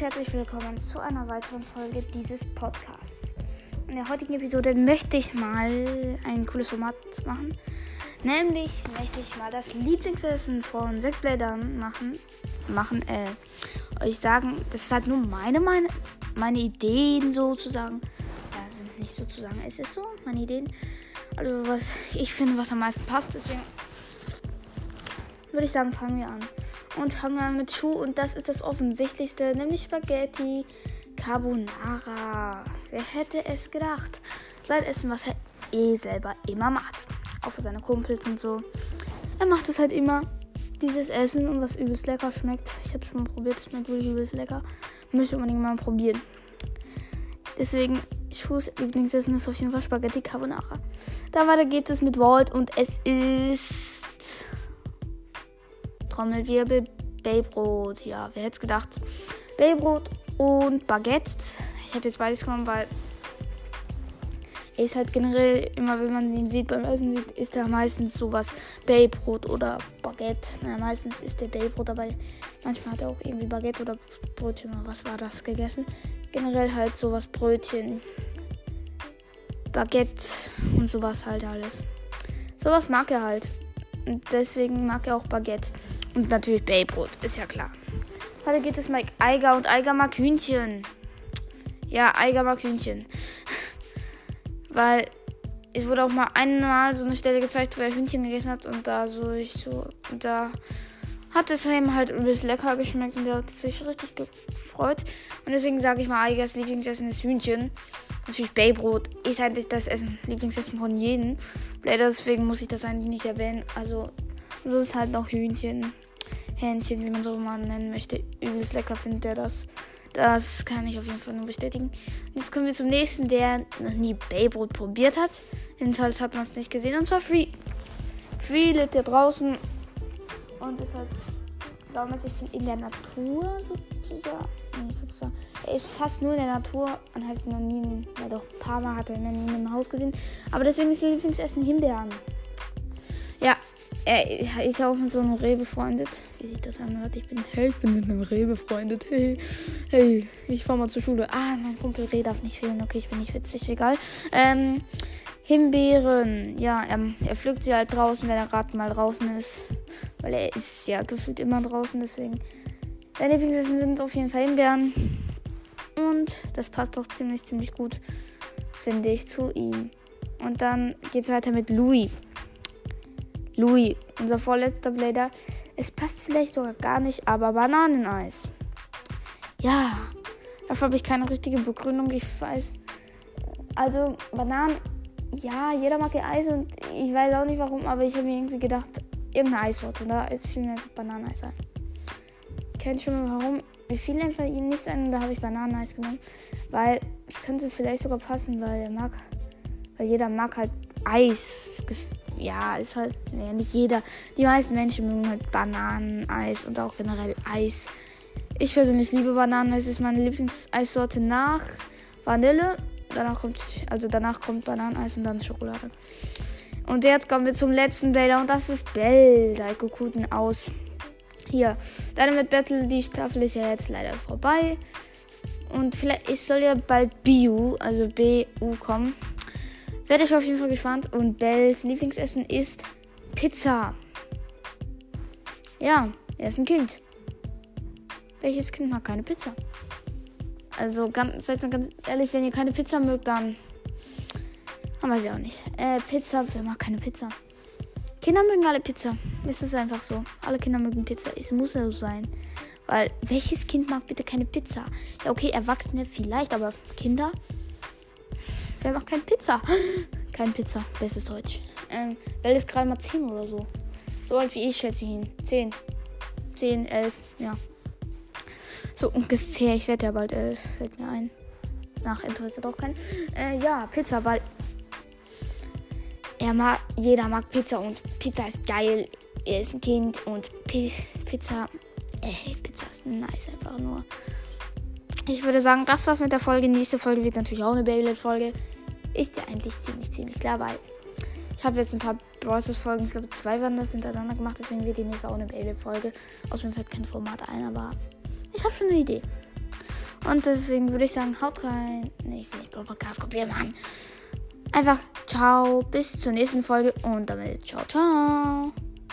herzlich willkommen zu einer weiteren Folge dieses Podcasts. In der heutigen Episode möchte ich mal ein cooles Format machen. Nämlich möchte ich mal das Lieblingsessen von sechs Blättern machen. Machen, äh, euch sagen, das ist halt nur meine, meine, meine Ideen sozusagen. Ja, sind nicht sozusagen, es ist so, meine Ideen. Also was ich finde, was am meisten passt, deswegen würde ich sagen, fangen wir an und fangen wir mit Schuh und das ist das offensichtlichste, nämlich Spaghetti Carbonara. Wer hätte es gedacht? Sein Essen, was er eh selber immer macht. Auch für seine Kumpels und so. Er macht es halt immer, dieses Essen und was übelst lecker schmeckt. Ich habe es schon mal probiert, es schmeckt wirklich übelst lecker. Müsst ihr unbedingt mal probieren. Deswegen, Schuhs Lieblingsessen ist auf jeden Fall Spaghetti Carbonara. Dann weiter geht es mit Walt und es ist Trommelwirbel, Baybrot. Ja, wer hätte es gedacht? Baybrot und Baguette. Ich habe jetzt beides genommen, weil ist halt generell, immer wenn man ihn sieht beim Essen, ist er meistens sowas Baybrot oder Baguette. Na, meistens ist der Baybrot dabei. Manchmal hat er auch irgendwie Baguette oder Brötchen oder was war das gegessen. Generell halt sowas Brötchen, Baguette und sowas halt alles. Sowas mag er halt. Und deswegen mag er auch Baguette. Und natürlich Baybrot, ist ja klar. Heute geht es mit Eiger und Eiger mag Hühnchen. Ja, Eiger mag Hühnchen. Weil es wurde auch mal einmal so eine Stelle gezeigt, wo er Hühnchen gegessen hat und da so ich so und da hat es ihm halt bisschen lecker geschmeckt und er hat sich richtig gefreut. Und deswegen sage ich mal, Eigers Lieblingsessen ist Hühnchen. Natürlich Baybrot ist eigentlich das Essen, Lieblingsessen von jedem. Leider deswegen muss ich das eigentlich nicht erwähnen. Also sonst halt noch Hühnchen, Hähnchen, wie man so mal nennen möchte. Übelst lecker findet er das. Das kann ich auf jeden Fall nur bestätigen. Jetzt kommen wir zum nächsten, der noch nie Baybrot probiert hat. Jedenfalls hat man es nicht gesehen. Und zwar Free. Free lebt ja draußen und ist halt saumäßig in der Natur sozusagen. sozusagen. Er ist fast nur in der Natur und hat noch nie, ja doch, ein paar Mal hat er ihn in einem Haus gesehen. Aber deswegen ist sein Lieblingsessen Himbeeren. Ja, er ist ja auch mit so einem Reh befreundet, wie sich das anhört. Ich bin, hey, ich bin mit einem Reh befreundet. Hey, hey, ich fahr mal zur Schule. Ah, mein Kumpel Reh darf nicht fehlen. Okay, ich bin nicht witzig, egal. Ähm, Himbeeren. Ja, er, er pflückt sie halt draußen, wenn er gerade mal draußen ist. Weil er ist ja gefühlt immer draußen, deswegen. Seine Lieblingsessen sind auf jeden Fall Himbeeren. Und das passt auch ziemlich, ziemlich gut, finde ich, zu ihm. Und dann geht es weiter mit Louis. Louis, unser vorletzter Blader. Es passt vielleicht sogar gar nicht, aber Bananeneis. Ja, dafür habe ich keine richtige Begründung. Ich weiß. Also, Bananen. Ja, jeder mag ja Eis und ich weiß auch nicht warum, aber ich habe mir irgendwie gedacht, irgendeine Eissorte. Und da ist viel mehr Bananeneis ein. Kennt schon mal warum? Mir fiel einfach nichts ein und da habe ich Bananeneis genommen. Weil es könnte vielleicht sogar passen, weil er mag. Weil jeder mag halt Eis ja, ist halt, naja, nicht jeder. Die meisten Menschen mögen halt Bananeneis und auch generell Eis. Ich persönlich liebe Bananeneis, ist meine Lieblingseissorte nach Vanille. Danach kommt, also danach kommt Bananeneis und dann Schokolade. Und jetzt kommen wir zum letzten Blader und das ist Bell, Daikokuten aus. Hier, mit Battle, die Staffel ist ja jetzt leider vorbei. Und vielleicht, es soll ja bald BU, also BU kommen. Werde ich auf jeden Fall gespannt. Und Bells Lieblingsessen ist Pizza. Ja, er ist ein Kind. Welches Kind mag keine Pizza? Also, ganz, seid mal ganz ehrlich, wenn ihr keine Pizza mögt, dann. dann weiß ich auch nicht. Äh, Pizza, wer mag keine Pizza? Kinder mögen alle Pizza. Es ist einfach so. Alle Kinder mögen Pizza. Es muss ja so sein. Weil, welches Kind mag bitte keine Pizza? Ja, okay, Erwachsene vielleicht, aber Kinder? Wer macht keine Pizza? Kein Pizza. Bestes Deutsch. Ähm, Bell ist gerade mal 10 oder so. So alt wie ich schätze ich ihn. 10. 10, 11, ja. So ungefähr. Ich werde ja bald 11. Fällt mir ein. Nach Interesse doch kein. Äh, ja, Pizza, weil er mag, jeder mag Pizza und Pizza ist geil. Er ist ein Kind und P Pizza, ey, Pizza ist nice einfach nur. Ich würde sagen, das war's mit der Folge. Nächste Folge wird natürlich auch eine Beyblade-Folge. Ist ja eigentlich ziemlich, ziemlich klar, weil ich habe jetzt ein paar Brawlers-Folgen, ich glaube zwei waren das hintereinander gemacht, deswegen wird die nächste auch eine Beyblade-Folge. Aus mir fällt kein Format ein, aber ich habe schon eine Idee. Und deswegen würde ich sagen, haut rein. Nee, ich will nicht Podcast kopieren, Mann. Einfach ciao, bis zur nächsten Folge und damit ciao, ciao.